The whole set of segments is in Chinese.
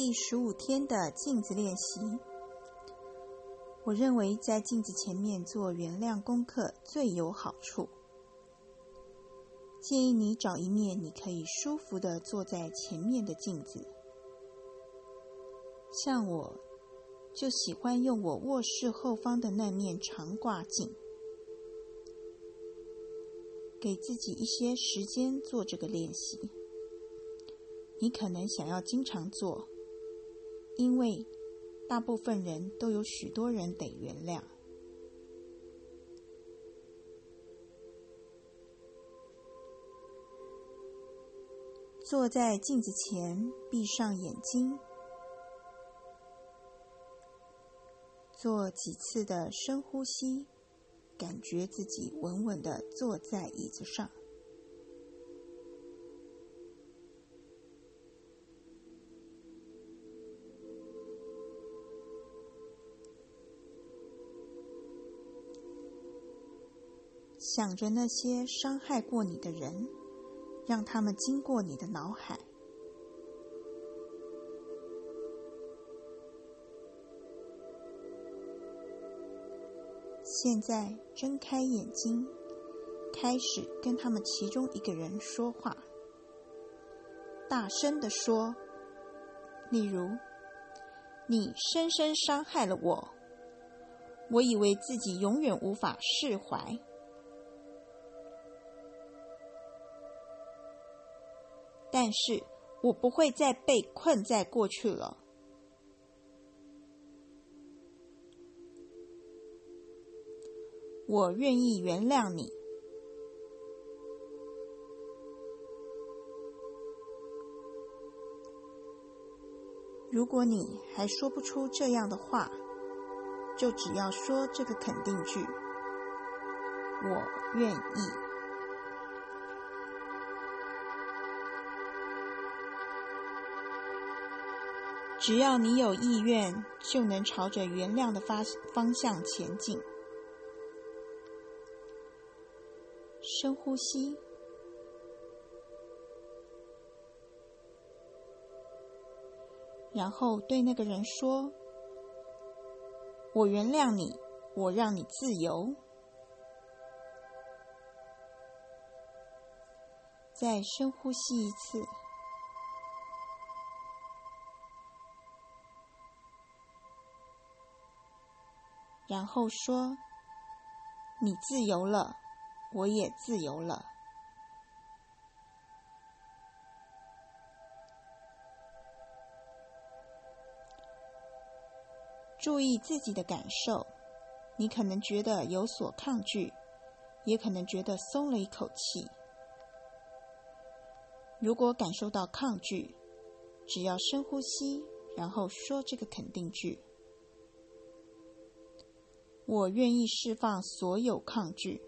第十五天的镜子练习。我认为在镜子前面做原谅功课最有好处。建议你找一面你可以舒服的坐在前面的镜子。像我，就喜欢用我卧室后方的那面长挂镜。给自己一些时间做这个练习。你可能想要经常做，因为大部分人都有许多人得原谅。坐在镜子前，闭上眼睛，做几次的深呼吸。感觉自己稳稳的坐在椅子上，想着那些伤害过你的人，让他们经过你的脑海。现在睁开眼睛，开始跟他们其中一个人说话，大声的说，例如：“你深深伤害了我，我以为自己永远无法释怀，但是我不会再被困在过去了。”我愿意原谅你。如果你还说不出这样的话，就只要说这个肯定句：“我愿意。”只要你有意愿，就能朝着原谅的发方向前进。深呼吸，然后对那个人说：“我原谅你，我让你自由。”再深呼吸一次，然后说：“你自由了。”我也自由了。注意自己的感受，你可能觉得有所抗拒，也可能觉得松了一口气。如果感受到抗拒，只要深呼吸，然后说这个肯定句：“我愿意释放所有抗拒。”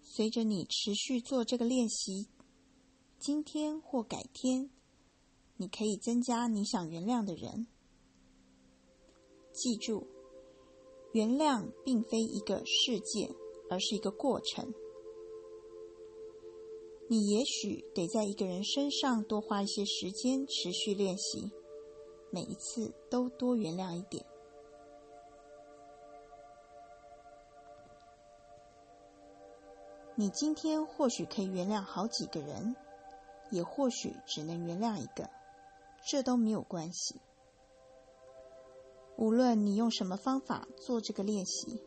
随着你持续做这个练习，今天或改天，你可以增加你想原谅的人。记住，原谅并非一个事件，而是一个过程。你也许得在一个人身上多花一些时间，持续练习，每一次都多原谅一点。你今天或许可以原谅好几个人，也或许只能原谅一个，这都没有关系。无论你用什么方法做这个练习，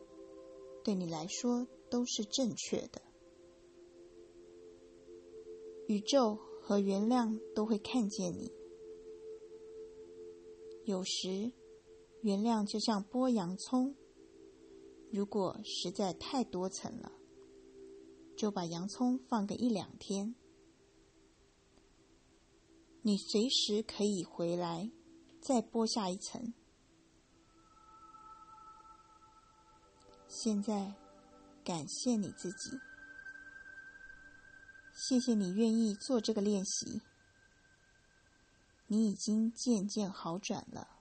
对你来说都是正确的。宇宙和原谅都会看见你。有时，原谅就像剥洋葱，如果实在太多层了。就把洋葱放个一两天，你随时可以回来，再剥下一层。现在，感谢你自己，谢谢你愿意做这个练习，你已经渐渐好转了。